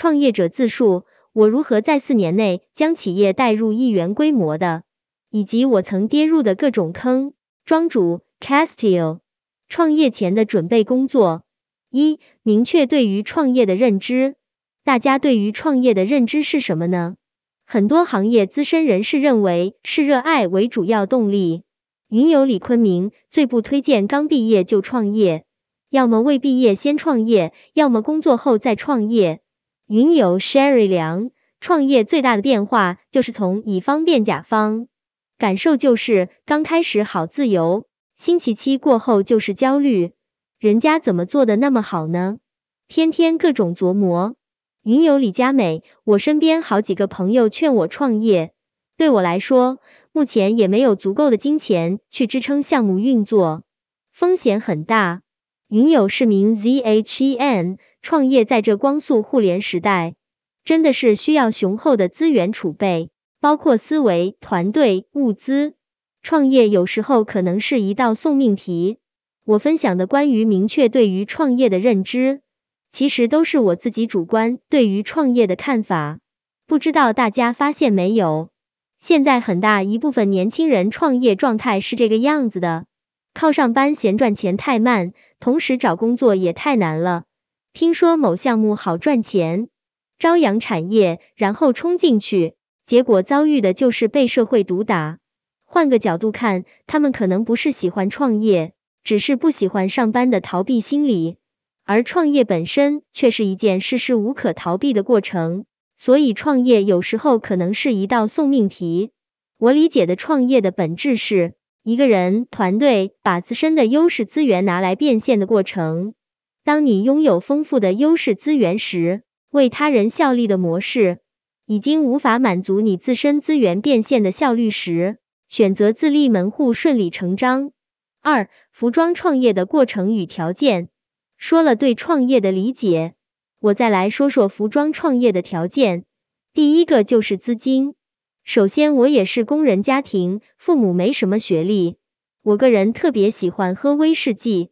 创业者自述，我如何在四年内将企业带入亿元规模的，以及我曾跌入的各种坑。庄主 Castile，创业前的准备工作：一、明确对于创业的认知。大家对于创业的认知是什么呢？很多行业资深人士认为是热爱为主要动力。云友李坤明最不推荐刚毕业就创业，要么未毕业先创业，要么工作后再创业。云友 Sherry 梁，创业最大的变化就是从乙方变甲方，感受就是刚开始好自由，星期七过后就是焦虑，人家怎么做的那么好呢？天天各种琢磨。云友李佳美，我身边好几个朋友劝我创业，对我来说。目前也没有足够的金钱去支撑项目运作，风险很大。云友市民 ZHEN 创业在这光速互联时代，真的是需要雄厚的资源储备，包括思维、团队、物资。创业有时候可能是一道送命题。我分享的关于明确对于创业的认知，其实都是我自己主观对于创业的看法，不知道大家发现没有？现在很大一部分年轻人创业状态是这个样子的，靠上班嫌赚钱太慢，同时找工作也太难了。听说某项目好赚钱，朝阳产业，然后冲进去，结果遭遇的就是被社会毒打。换个角度看，他们可能不是喜欢创业，只是不喜欢上班的逃避心理，而创业本身却是一件事事无可逃避的过程。所以创业有时候可能是一道送命题。我理解的创业的本质是一个人团队把自身的优势资源拿来变现的过程。当你拥有丰富的优势资源时，为他人效力的模式已经无法满足你自身资源变现的效率时，选择自立门户顺理成章。二、服装创业的过程与条件。说了对创业的理解。我再来说说服装创业的条件，第一个就是资金。首先，我也是工人家庭，父母没什么学历。我个人特别喜欢喝威士忌，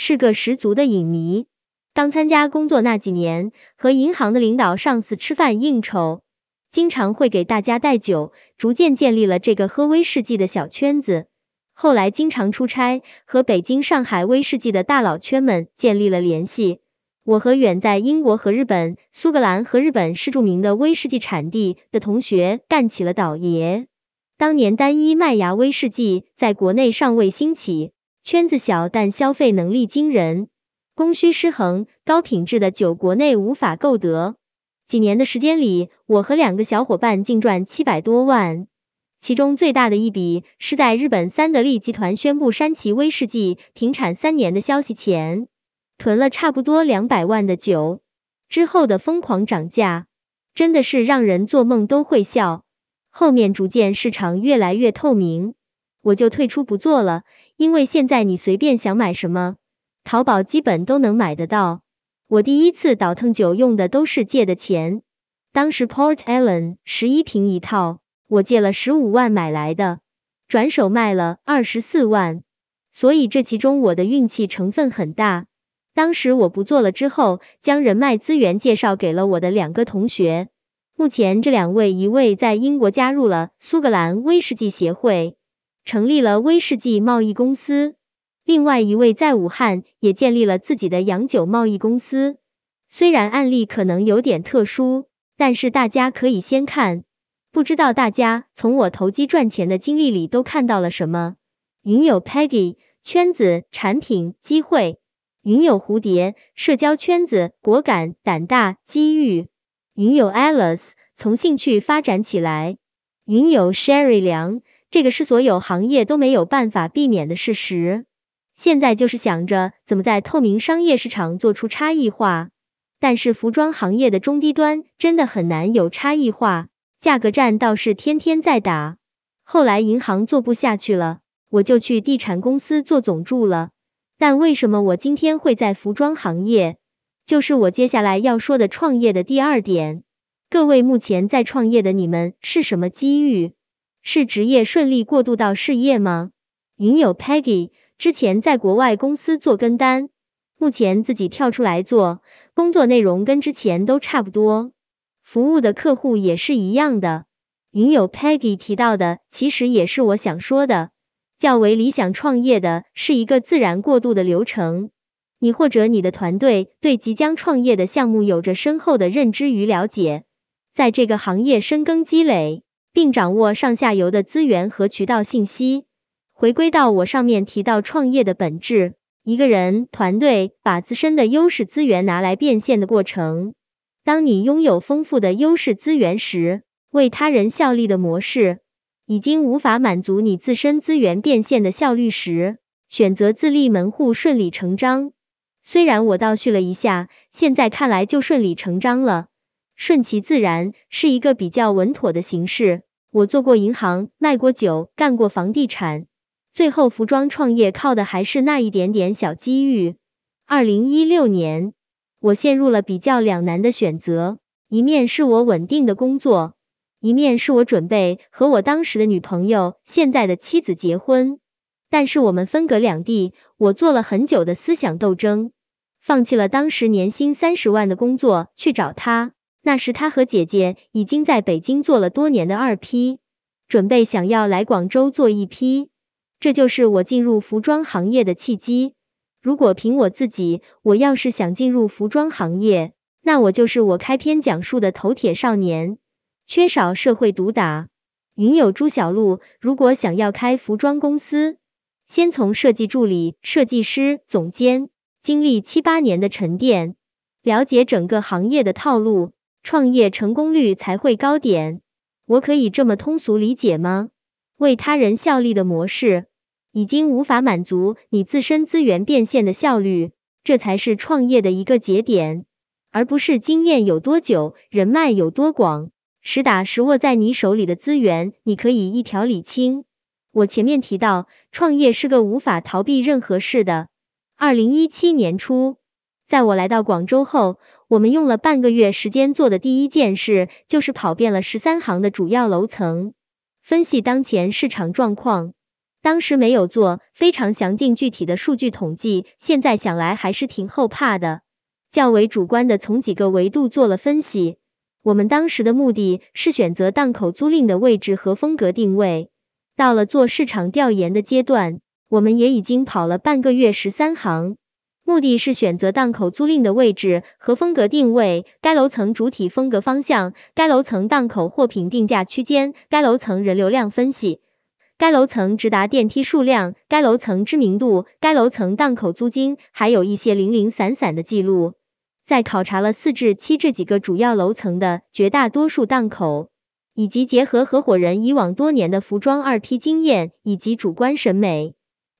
是个十足的影迷。刚参加工作那几年，和银行的领导、上司吃饭应酬，经常会给大家带酒，逐渐建立了这个喝威士忌的小圈子。后来经常出差，和北京、上海威士忌的大佬圈们建立了联系。我和远在英国和日本、苏格兰和日本是著名的威士忌产地的同学干起了倒爷。当年单一麦芽威士忌在国内尚未兴起，圈子小但消费能力惊人，供需失衡，高品质的酒国内无法购得。几年的时间里，我和两个小伙伴净赚七百多万，其中最大的一笔是在日本三得利集团宣布山崎威士忌停产三年的消息前。囤了差不多两百万的酒，之后的疯狂涨价，真的是让人做梦都会笑。后面逐渐市场越来越透明，我就退出不做了，因为现在你随便想买什么，淘宝基本都能买得到。我第一次倒腾酒用的都是借的钱，当时 Port Ellen 十一瓶一套，我借了十五万买来的，转手卖了二十四万，所以这其中我的运气成分很大。当时我不做了之后，将人脉资源介绍给了我的两个同学。目前这两位，一位在英国加入了苏格兰威士忌协会，成立了威士忌贸易公司；另外一位在武汉也建立了自己的洋酒贸易公司。虽然案例可能有点特殊，但是大家可以先看。不知道大家从我投机赚钱的经历里都看到了什么？云友 Peggy 圈子、产品、机会。云有蝴蝶，社交圈子，果敢胆大，机遇。云有 Alice，从兴趣发展起来。云有 Sherry 梁，这个是所有行业都没有办法避免的事实。现在就是想着怎么在透明商业市场做出差异化，但是服装行业的中低端真的很难有差异化，价格战倒是天天在打。后来银行做不下去了，我就去地产公司做总助了。但为什么我今天会在服装行业？就是我接下来要说的创业的第二点。各位目前在创业的你们是什么机遇？是职业顺利过渡到事业吗？云友 Peggy 之前在国外公司做跟单，目前自己跳出来做，工作内容跟之前都差不多，服务的客户也是一样的。云友 Peggy 提到的，其实也是我想说的。较为理想创业的是一个自然过渡的流程。你或者你的团队对即将创业的项目有着深厚的认知与了解，在这个行业深耕积累，并掌握上下游的资源和渠道信息。回归到我上面提到创业的本质，一个人团队把自身的优势资源拿来变现的过程。当你拥有丰富的优势资源时，为他人效力的模式已经无法满足你自身资源变现的效率时，选择自立门户顺理成章。虽然我倒叙了一下，现在看来就顺理成章了，顺其自然是一个比较稳妥的形式。我做过银行，卖过酒，干过房地产，最后服装创业靠的还是那一点点小机遇。二零一六年，我陷入了比较两难的选择，一面是我稳定的工作，一面是我准备和我当时的女朋友，现在的妻子结婚，但是我们分隔两地，我做了很久的思想斗争。放弃了当时年薪三十万的工作去找他，那时他和姐姐已经在北京做了多年的二批，准备想要来广州做一批，这就是我进入服装行业的契机。如果凭我自己，我要是想进入服装行业，那我就是我开篇讲述的头铁少年，缺少社会毒打。云友朱小璐，如果想要开服装公司，先从设计助理、设计师、总监。经历七八年的沉淀，了解整个行业的套路，创业成功率才会高点。我可以这么通俗理解吗？为他人效力的模式，已经无法满足你自身资源变现的效率，这才是创业的一个节点，而不是经验有多久，人脉有多广，实打实握在你手里的资源，你可以一条理清。我前面提到，创业是个无法逃避任何事的。二零一七年初，在我来到广州后，我们用了半个月时间做的第一件事，就是跑遍了十三行的主要楼层，分析当前市场状况。当时没有做非常详尽具体的数据统计，现在想来还是挺后怕的。较为主观的从几个维度做了分析。我们当时的目的是选择档口租赁的位置和风格定位。到了做市场调研的阶段。我们也已经跑了半个月十三行，目的是选择档口租赁的位置和风格定位，该楼层主体风格方向，该楼层档口货品定价区间，该楼层人流量分析，该楼层直达电梯数量，该楼层知名度，该楼层档口租金，还有一些零零散散的记录。在考察了四至七这几个主要楼层的绝大多数档口，以及结合合伙人以往多年的服装二批经验以及主观审美。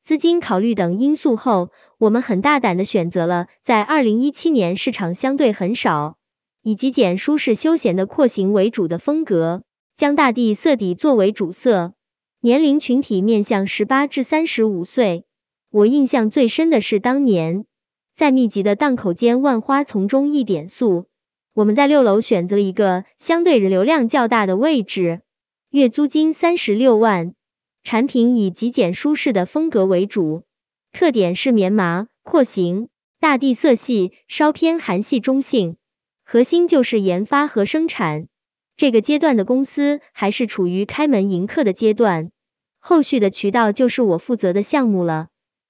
资金考虑等因素后，我们很大胆的选择了在二零一七年市场相对很少，以极简舒适休闲的廓形为主的风格，将大地色底作为主色，年龄群体面向十八至三十五岁。我印象最深的是当年在密集的档口间万花丛中一点素，我们在六楼选择了一个相对人流量较大的位置，月租金三十六万。产品以极简舒适的风格为主，特点是棉麻、廓形、大地色系，稍偏韩系中性。核心就是研发和生产。这个阶段的公司还是处于开门迎客的阶段，后续的渠道就是我负责的项目了。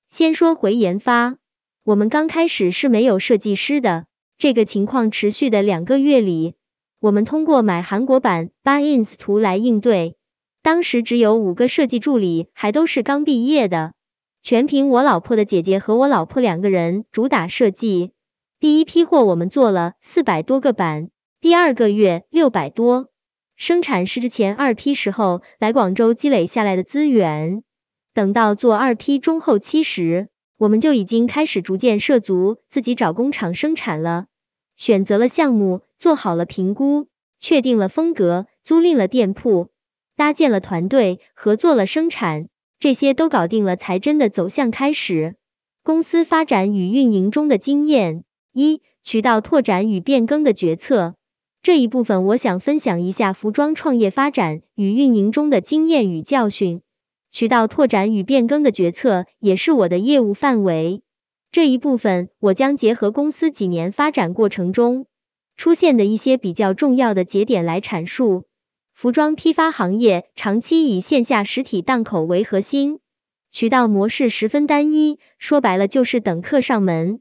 先说回研发，我们刚开始是没有设计师的，这个情况持续的两个月里，我们通过买韩国版八 ins 图来应对。当时只有五个设计助理，还都是刚毕业的，全凭我老婆的姐姐和我老婆两个人主打设计。第一批货我们做了四百多个版，第二个月六百多。生产是之前二批时候来广州积累下来的资源，等到做二批中后期时，我们就已经开始逐渐涉足自己找工厂生产了。选择了项目，做好了评估，确定了风格，租赁了店铺。搭建了团队，合作了生产，这些都搞定了，才真的走向开始公司发展与运营中的经验。一、渠道拓展与变更的决策。这一部分我想分享一下服装创业发展与运营中的经验与教训。渠道拓展与变更的决策也是我的业务范围。这一部分我将结合公司几年发展过程中出现的一些比较重要的节点来阐述。服装批发行业长期以线下实体档口为核心，渠道模式十分单一，说白了就是等客上门。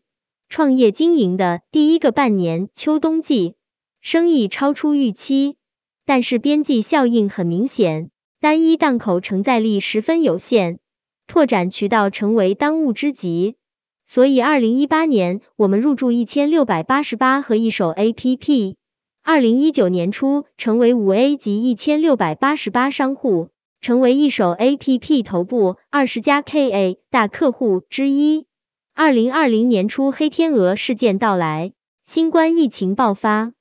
创业经营的第一个半年秋冬季，生意超出预期，但是边际效应很明显，单一档口承载力十分有限，拓展渠道成为当务之急。所以，二零一八年我们入驻一千六百八十八和一手 APP，二零一九年初成为五 A 级一千六百八十八商户，成为一手 APP 头部二十家 KA 大客户之一。二零二零年初，黑天鹅事件到来，新冠疫情爆发，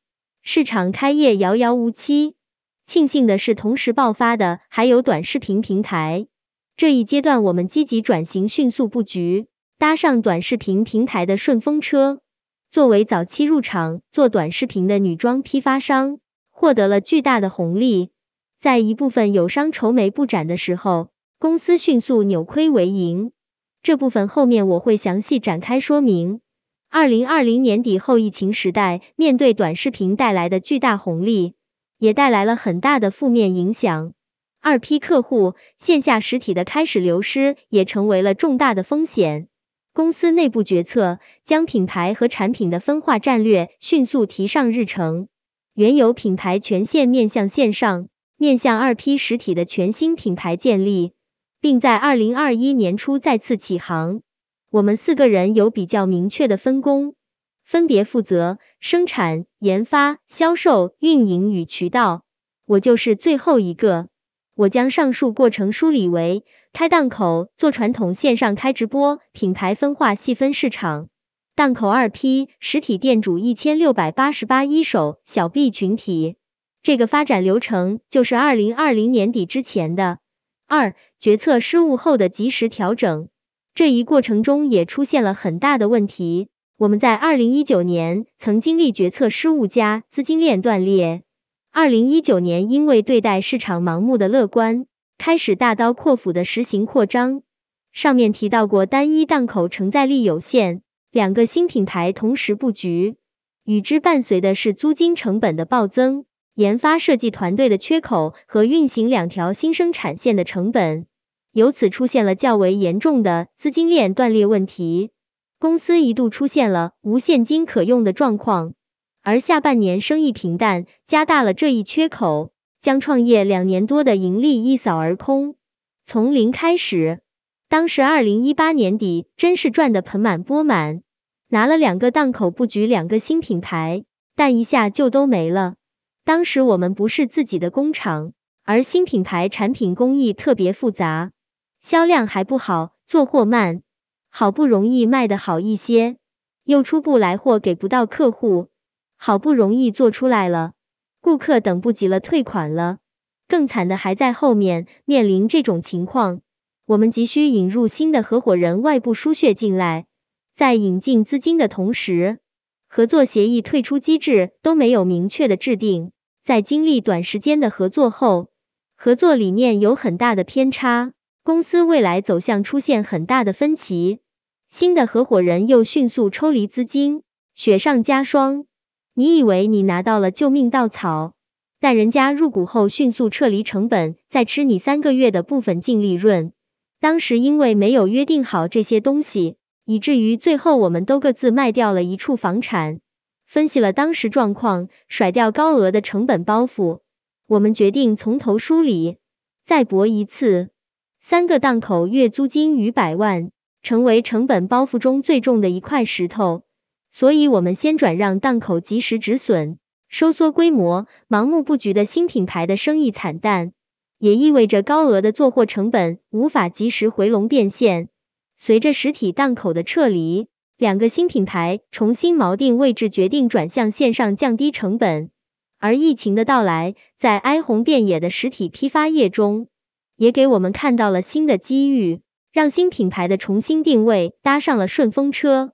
市场开业遥遥无期。庆幸的是，同时爆发的还有短视频平台。这一阶段，我们积极转型，迅速布局，搭上短视频平台的顺风车。作为早期入场做短视频的女装批发商，获得了巨大的红利。在一部分友商愁眉不展的时候，公司迅速扭亏为盈。这部分后面我会详细展开说明。二零二零年底后疫情时代，面对短视频带来的巨大红利，也带来了很大的负面影响。二批客户线下实体的开始流失，也成为了重大的风险。公司内部决策，将品牌和产品的分化战略迅速提上日程。原有品牌全线面向线上，面向二批实体的全新品牌建立。并在二零二一年初再次起航。我们四个人有比较明确的分工，分别负责生产、研发、销售、运营与渠道。我就是最后一个。我将上述过程梳理为：开档口做传统线上开直播，品牌分化细分市场。档口二批实体店主一千六百八十八一手小 B 群体。这个发展流程就是二零二零年底之前的。二、决策失误后的及时调整，这一过程中也出现了很大的问题。我们在二零一九年曾经历决策失误加资金链断裂。二零一九年因为对待市场盲目的乐观，开始大刀阔斧的实行扩张。上面提到过，单一档口承载力有限，两个新品牌同时布局，与之伴随的是租金成本的暴增。研发设计团队的缺口和运行两条新生产线的成本，由此出现了较为严重的资金链断裂问题。公司一度出现了无现金可用的状况，而下半年生意平淡，加大了这一缺口，将创业两年多的盈利一扫而空。从零开始，当时二零一八年底真是赚得盆满钵满，拿了两个档口布局两个新品牌，但一下就都没了。当时我们不是自己的工厂，而新品牌产品工艺特别复杂，销量还不好，做货慢，好不容易卖的好一些，又出不来货，给不到客户，好不容易做出来了，顾客等不及了，退款了，更惨的还在后面。面临这种情况，我们急需引入新的合伙人，外部输血进来，在引进资金的同时，合作协议、退出机制都没有明确的制定。在经历短时间的合作后，合作理念有很大的偏差，公司未来走向出现很大的分歧。新的合伙人又迅速抽离资金，雪上加霜。你以为你拿到了救命稻草，但人家入股后迅速撤离成本，再吃你三个月的部分净利润。当时因为没有约定好这些东西，以至于最后我们都各自卖掉了一处房产。分析了当时状况，甩掉高额的成本包袱，我们决定从头梳理，再搏一次。三个档口月租金逾百万，成为成本包袱中最重的一块石头，所以我们先转让档口，及时止损，收缩规模。盲目布局的新品牌的生意惨淡，也意味着高额的做货成本无法及时回笼变现。随着实体档口的撤离。两个新品牌重新锚定位置，决定转向线上降低成本。而疫情的到来，在哀鸿遍野的实体批发业中，也给我们看到了新的机遇，让新品牌的重新定位搭上了顺风车。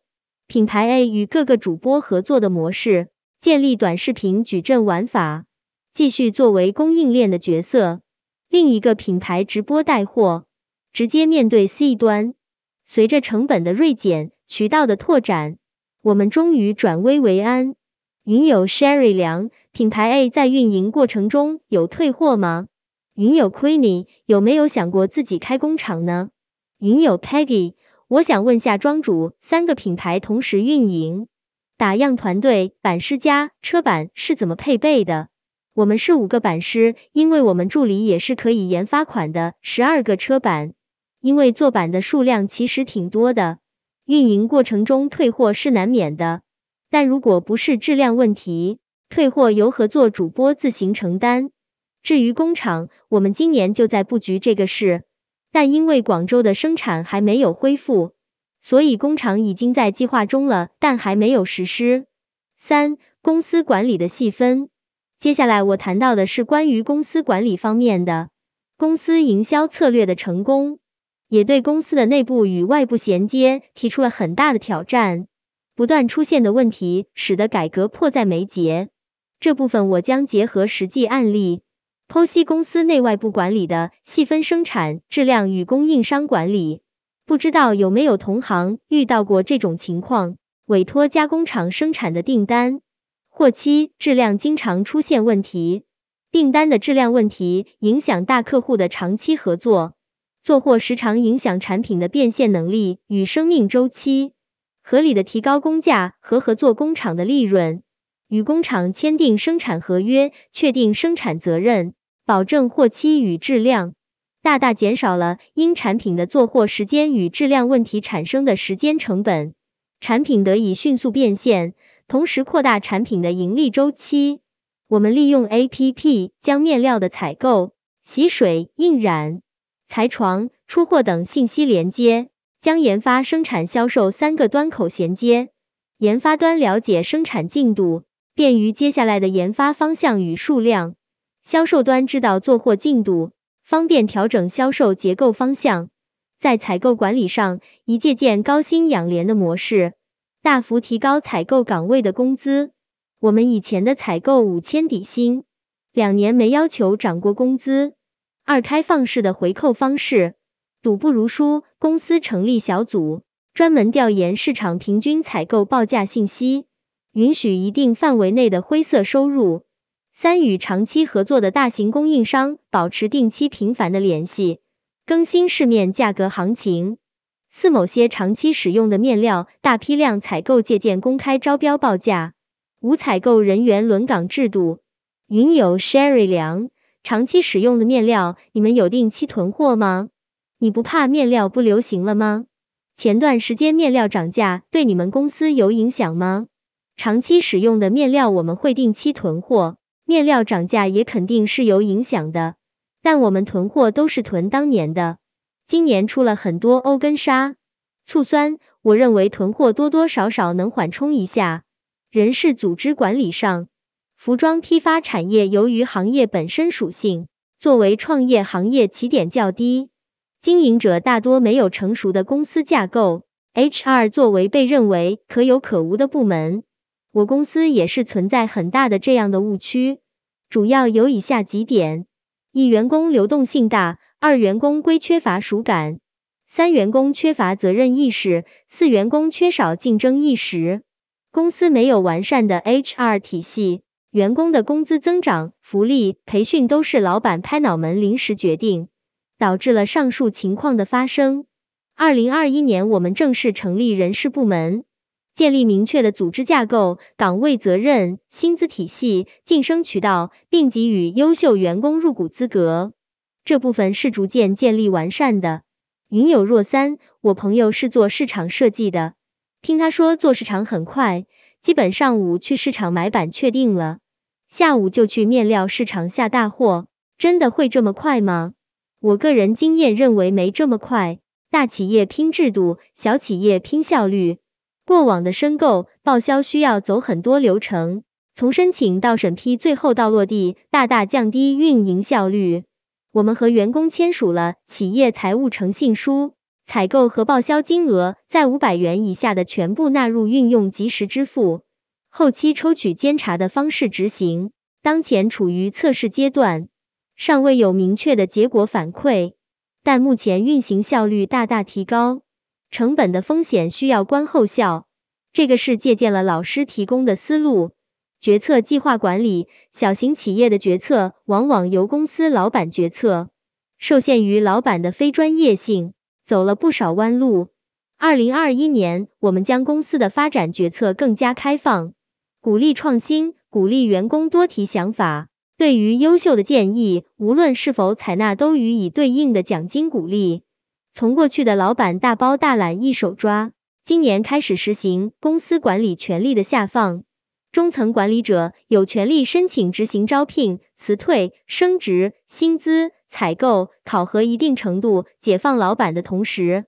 品牌 A 与各个主播合作的模式，建立短视频矩阵玩法，继续作为供应链的角色。另一个品牌直播带货，直接面对 C 端，随着成本的锐减。渠道的拓展，我们终于转危为安。云友 Sherry 梁，品牌 A 在运营过程中有退货吗？云友 Queenie 有没有想过自己开工厂呢？云友 Peggy，我想问下庄主，三个品牌同时运营，打样团队、版师加车板是怎么配备的？我们是五个版师，因为我们助理也是可以研发款的，十二个车板，因为做版的数量其实挺多的，运营过程中退货是难免的。但如果不是质量问题，退货由合作主播自行承担。至于工厂，我们今年就在布局这个事，但因为广州的生产还没有恢复，所以工厂已经在计划中了，但还没有实施。三、公司管理的细分。接下来我谈到的是关于公司管理方面的，公司营销策略的成功，也对公司的内部与外部衔接提出了很大的挑战。不断出现的问题，使得改革迫在眉睫。这部分我将结合实际案例，剖析公司内外部管理的细分生产质量与供应商管理。不知道有没有同行遇到过这种情况？委托加工厂生产的订单，货期质量经常出现问题，订单的质量问题影响大客户的长期合作，做货时常影响产品的变现能力与生命周期。合理的提高工价和合作工厂的利润，与工厂签订生产合约，确定生产责任，保证货期与质量，大大减少了因产品的做货时间与质量问题产生的时间成本，产品得以迅速变现，同时扩大产品的盈利周期。我们利用 APP 将面料的采购、洗水、印染、裁床、出货等信息连接。将研发、生产、销售三个端口衔接，研发端了解生产进度，便于接下来的研发方向与数量；销售端知道做货进度，方便调整销售结构方向。在采购管理上，一借鉴高薪养廉的模式，大幅提高采购岗位的工资。我们以前的采购五千底薪，两年没要求涨过工资。二开放式的回扣方式。赌不如输，公司成立小组，专门调研市场平均采购报价信息，允许一定范围内的灰色收入。三与长期合作的大型供应商保持定期频繁的联系，更新市面价格行情。四某些长期使用的面料大批量采购，借鉴公开招标报价。五采购人员轮岗制度。云友 Sherry 良，长期使用的面料，你们有定期囤货吗？你不怕面料不流行了吗？前段时间面料涨价，对你们公司有影响吗？长期使用的面料我们会定期囤货，面料涨价也肯定是有影响的，但我们囤货都是囤当年的。今年出了很多欧根纱、醋酸，我认为囤货多多少少能缓冲一下。人事组织管理上，服装批发产业由于行业本身属性，作为创业行业起点较低。经营者大多没有成熟的公司架构，HR 作为被认为可有可无的部门，我公司也是存在很大的这样的误区，主要有以下几点：一、员工流动性大；二、员工归缺乏属感；三、员工缺乏责任意识；四、员工缺少竞争意识。公司没有完善的 HR 体系，员工的工资增长、福利、培训都是老板拍脑门临时决定。导致了上述情况的发生。二零二一年，我们正式成立人事部门，建立明确的组织架构、岗位责任、薪资体系、晋升渠道，并给予优秀员工入股资格。这部分是逐渐建立完善的。云有若三，我朋友是做市场设计的，听他说做市场很快，基本上午去市场买板确定了，下午就去面料市场下大货，真的会这么快吗？我个人经验认为没这么快，大企业拼制度，小企业拼效率。过往的申购、报销需要走很多流程，从申请到审批，最后到落地，大大降低运营效率。我们和员工签署了企业财务诚信书，采购和报销金额在五百元以下的全部纳入运用及时支付，后期抽取监察的方式执行，当前处于测试阶段。尚未有明确的结果反馈，但目前运行效率大大提高。成本的风险需要观后效。这个是借鉴了老师提供的思路。决策计划管理，小型企业的决策往往由公司老板决策，受限于老板的非专业性，走了不少弯路。二零二一年，我们将公司的发展决策更加开放，鼓励创新，鼓励员工多提想法。对于优秀的建议，无论是否采纳，都予以对应的奖金鼓励。从过去的老板大包大揽一手抓，今年开始实行公司管理权力的下放。中层管理者有权利申请执行招聘、辞退、升职、薪资、采购、考核，一定程度解放老板的同时，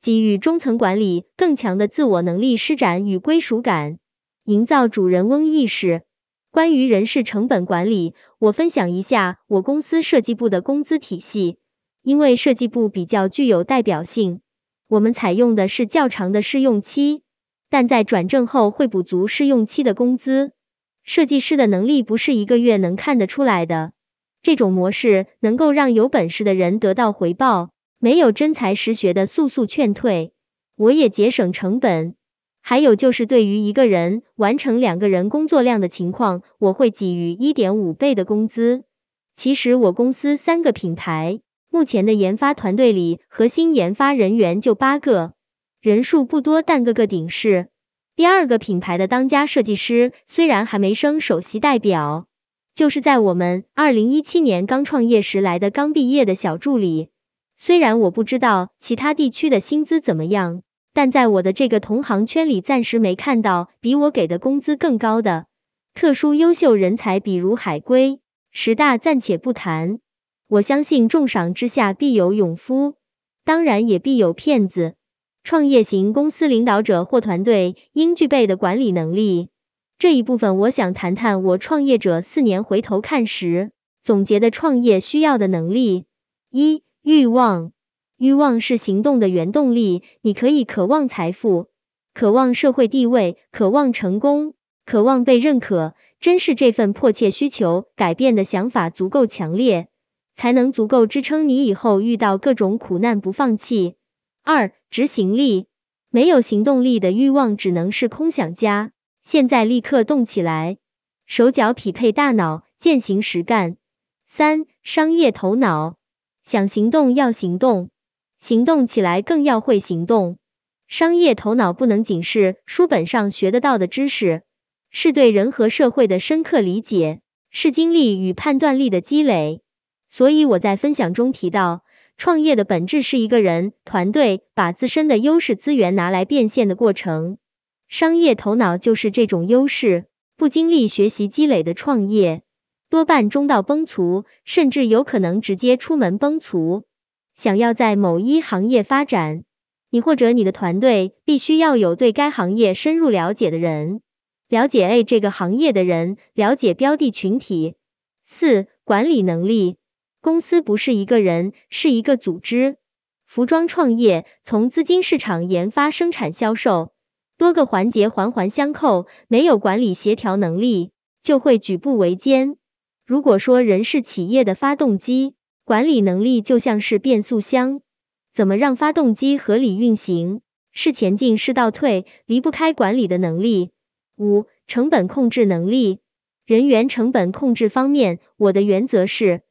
给予中层管理更强的自我能力施展与归属感，营造主人翁意识。关于人事成本管理，我分享一下我公司设计部的工资体系，因为设计部比较具有代表性，我们采用的是较长的试用期。但在转正后会补足试用期的工资。设计师的能力不是一个月能看得出来的，这种模式能够让有本事的人得到回报，没有真才实学的速速劝退，我也节省成本。还有就是对于一个人完成两个人工作量的情况，我会给予一点五倍的工资。其实我公司三个品牌，目前的研发团队里核心研发人员就八个。人数不多，但个个顶事。第二个品牌的当家设计师虽然还没升首席代表，就是在我们二零一七年刚创业时来的刚毕业的小助理。虽然我不知道其他地区的薪资怎么样，但在我的这个同行圈里，暂时没看到比我给的工资更高的特殊优秀人才，比如海归、十大暂且不谈。我相信重赏之下必有勇夫，当然也必有骗子。创业型公司领导者或团队应具备的管理能力，这一部分我想谈谈我创业者四年回头看时总结的创业需要的能力。一、欲望，欲望是行动的原动力。你可以渴望财富，渴望社会地位，渴望成功，渴望被认可。真是这份迫切需求改变的想法足够强烈，才能足够支撑你以后遇到各种苦难不放弃。二、执行力，没有行动力的欲望只能是空想家。现在立刻动起来，手脚匹配大脑，践行实干。三、商业头脑，想行动要行动，行动起来更要会行动。商业头脑不能仅是书本上学得到的知识，是对人和社会的深刻理解，是经历与判断力的积累。所以我在分享中提到。创业的本质是一个人团队把自身的优势资源拿来变现的过程，商业头脑就是这种优势。不经历学习积累的创业，多半中道崩殂，甚至有可能直接出门崩殂。想要在某一行业发展，你或者你的团队必须要有对该行业深入了解的人，了解 A 这个行业的人，了解标的群体。四、管理能力。公司不是一个人，是一个组织。服装创业从资金、市场、研发、生产、销售多个环节环环相扣，没有管理协调能力，就会举步维艰。如果说人是企业的发动机，管理能力就像是变速箱，怎么让发动机合理运行？是前进是倒退，离不开管理的能力。五、成本控制能力，人员成本控制方面，我的原则是。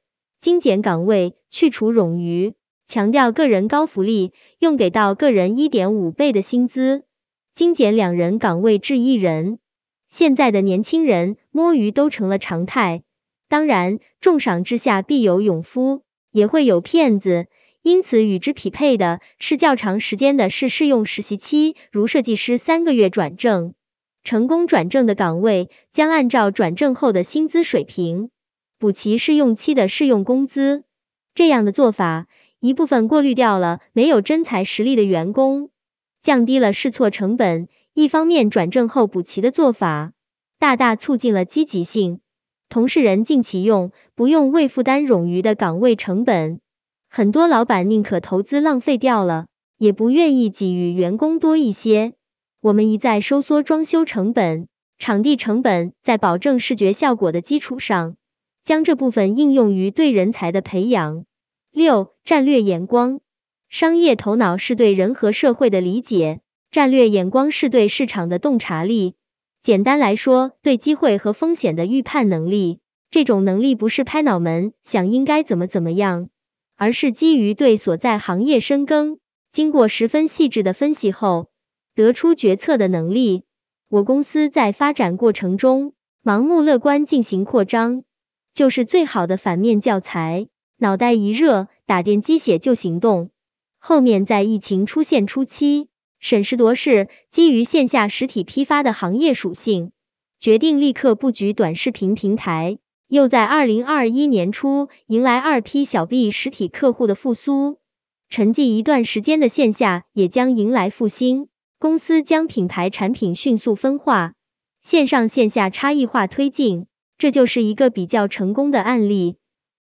精简岗位，去除冗余，强调个人高福利，用给到个人一点五倍的薪资，精简两人岗位至一人。现在的年轻人摸鱼都成了常态，当然重赏之下必有勇夫，也会有骗子，因此与之匹配的是较长时间的是试用实习期，如设计师三个月转正，成功转正的岗位将按照转正后的薪资水平。补齐试用期的试用工资，这样的做法，一部分过滤掉了没有真才实力的员工，降低了试错成本；一方面转正后补齐的做法，大大促进了积极性，同事人尽其用，不用为负担冗余的岗位成本。很多老板宁可投资浪费掉了，也不愿意给予员工多一些。我们一再收缩装修成本、场地成本，在保证视觉效果的基础上。将这部分应用于对人才的培养。六、战略眼光，商业头脑是对人和社会的理解，战略眼光是对市场的洞察力。简单来说，对机会和风险的预判能力。这种能力不是拍脑门想应该怎么怎么样，而是基于对所在行业深耕，经过十分细致的分析后得出决策的能力。我公司在发展过程中盲目乐观进行扩张，就是最好的反面教材。脑袋一热，打点鸡血就行动。后面在疫情出现初期，审时度势，基于线下实体批发的行业属性，决定立刻布局短视频平台。又在二零二一年初迎来二批小 B 实体客户的复苏，沉寂一段时间的线下也将迎来复兴。公司将品牌产品迅速分化，线上线下差异化推进，这就是一个比较成功的案例。